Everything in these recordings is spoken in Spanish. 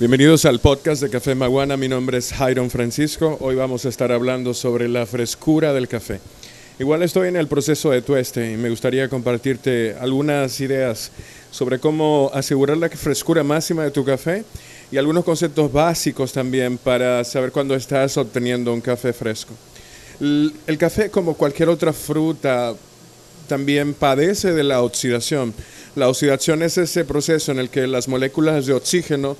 Bienvenidos al podcast de Café Maguana. Mi nombre es Jairon Francisco. Hoy vamos a estar hablando sobre la frescura del café. Igual estoy en el proceso de tueste y me gustaría compartirte algunas ideas sobre cómo asegurar la frescura máxima de tu café y algunos conceptos básicos también para saber cuándo estás obteniendo un café fresco. El, café, como cualquier otra fruta, también padece de la oxidación. La oxidación es ese proceso en el que las moléculas de oxígeno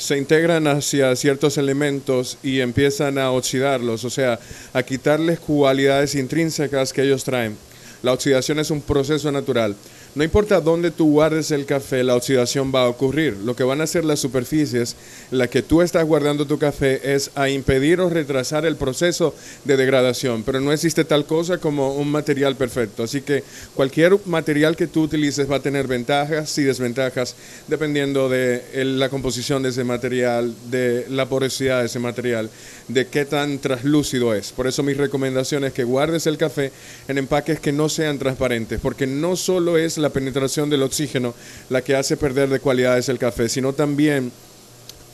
se integran hacia ciertos elementos y empiezan a oxidarlos, o sea, a quitarles cualidades intrínsecas que ellos traen. La oxidación es un proceso natural. No importa dónde tú guardes el café, la oxidación va a ocurrir. Lo que van a hacer las superficies en las que tú estás guardando tu café es a impedir o retrasar el proceso de degradación. Pero no existe tal cosa como un material perfecto. Así que cualquier material que tú utilices va a tener ventajas y desventajas dependiendo de la composición de ese material, de la porosidad de ese material, de qué tan traslúcido es. Por eso mi recomendación es que guardes el café en empaques que no sean transparentes, porque no solo es la penetración del oxígeno la que hace perder de cualidades el café, sino también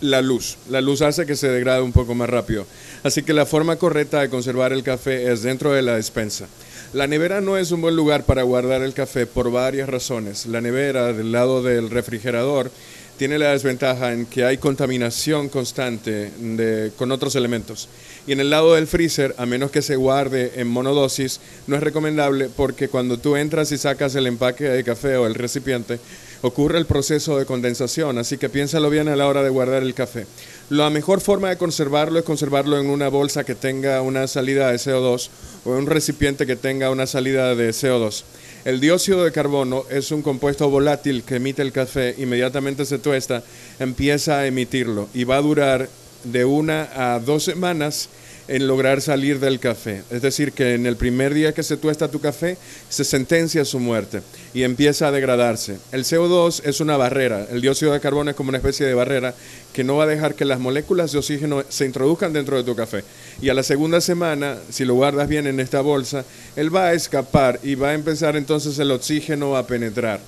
la luz. La luz hace que se degrade un poco más rápido. Así que la forma correcta de conservar el café es dentro de la despensa. La nevera no es un buen lugar para guardar el café por varias razones. La nevera del lado del refrigerador tiene la desventaja en que hay contaminación constante con otros elementos. Y en el lado del freezer, a menos que se guarde en monodosis, no es recomendable porque cuando tú entras y sacas el empaque de café o el recipiente, ocurre el proceso de condensación, así que piénsalo bien a la hora de guardar el café. La mejor forma de conservarlo es conservarlo en una bolsa que tenga una salida de CO2 o en un recipiente que tenga una salida de CO2. El dióxido de carbono es un compuesto volátil que emite el café, inmediatamente se tuesta, empieza a emitirlo y va a durar de una a dos semanas en lograr salir del café. Es decir, que en el primer día que se tuesta tu café, se sentencia su muerte y empieza a degradarse. El CO2 es una barrera, el dióxido de carbono es como una especie de barrera que no va a dejar que las moléculas de oxígeno se introduzcan dentro de tu café. Y a la segunda semana, si lo guardas bien en esta bolsa, él va a escapar y va a empezar entonces el oxígeno a penetrar.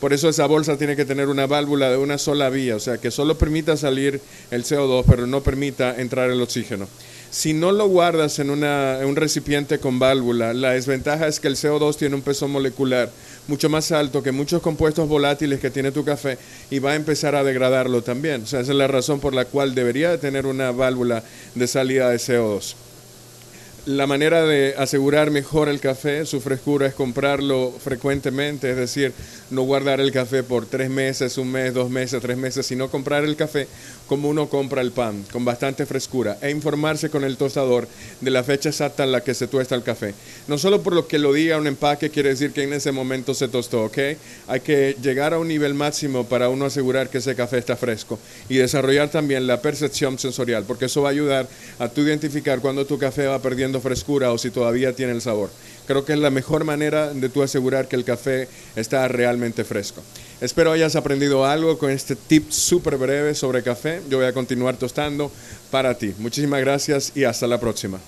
Por eso esa bolsa tiene que tener una válvula de una sola vía, o sea, que solo permita salir el CO2, pero no permita entrar el oxígeno. Si no lo guardas en, un recipiente con válvula, la desventaja es que el CO2 tiene un peso molecular mucho más alto que muchos compuestos volátiles que tiene tu café y va a empezar a degradarlo también. O sea, esa es la razón por la cual debería tener una válvula de salida de CO2 la manera de asegurar mejor el café, su frescura, es comprarlo frecuentemente, es decir, no guardar el café por tres meses, un mes, dos meses, tres meses, sino comprar el café como uno compra el pan, con bastante frescura, e informarse con el tostador de la fecha exacta en la que se tuesta el café. No solo por lo que lo diga un empaque quiere decir que en ese momento se tostó, ¿ok? Hay que llegar a un nivel máximo para uno asegurar que ese café está fresco y desarrollar también la percepción sensorial, porque eso va a ayudar a tú identificar cuando tu café va frescura o si todavía tiene el sabor. Creo que es la mejor manera de tú asegurar que el café está realmente fresco. Espero hayas aprendido algo con este tip súper breve sobre café. Yo voy a continuar tostando para ti. Muchísimas gracias y hasta la próxima.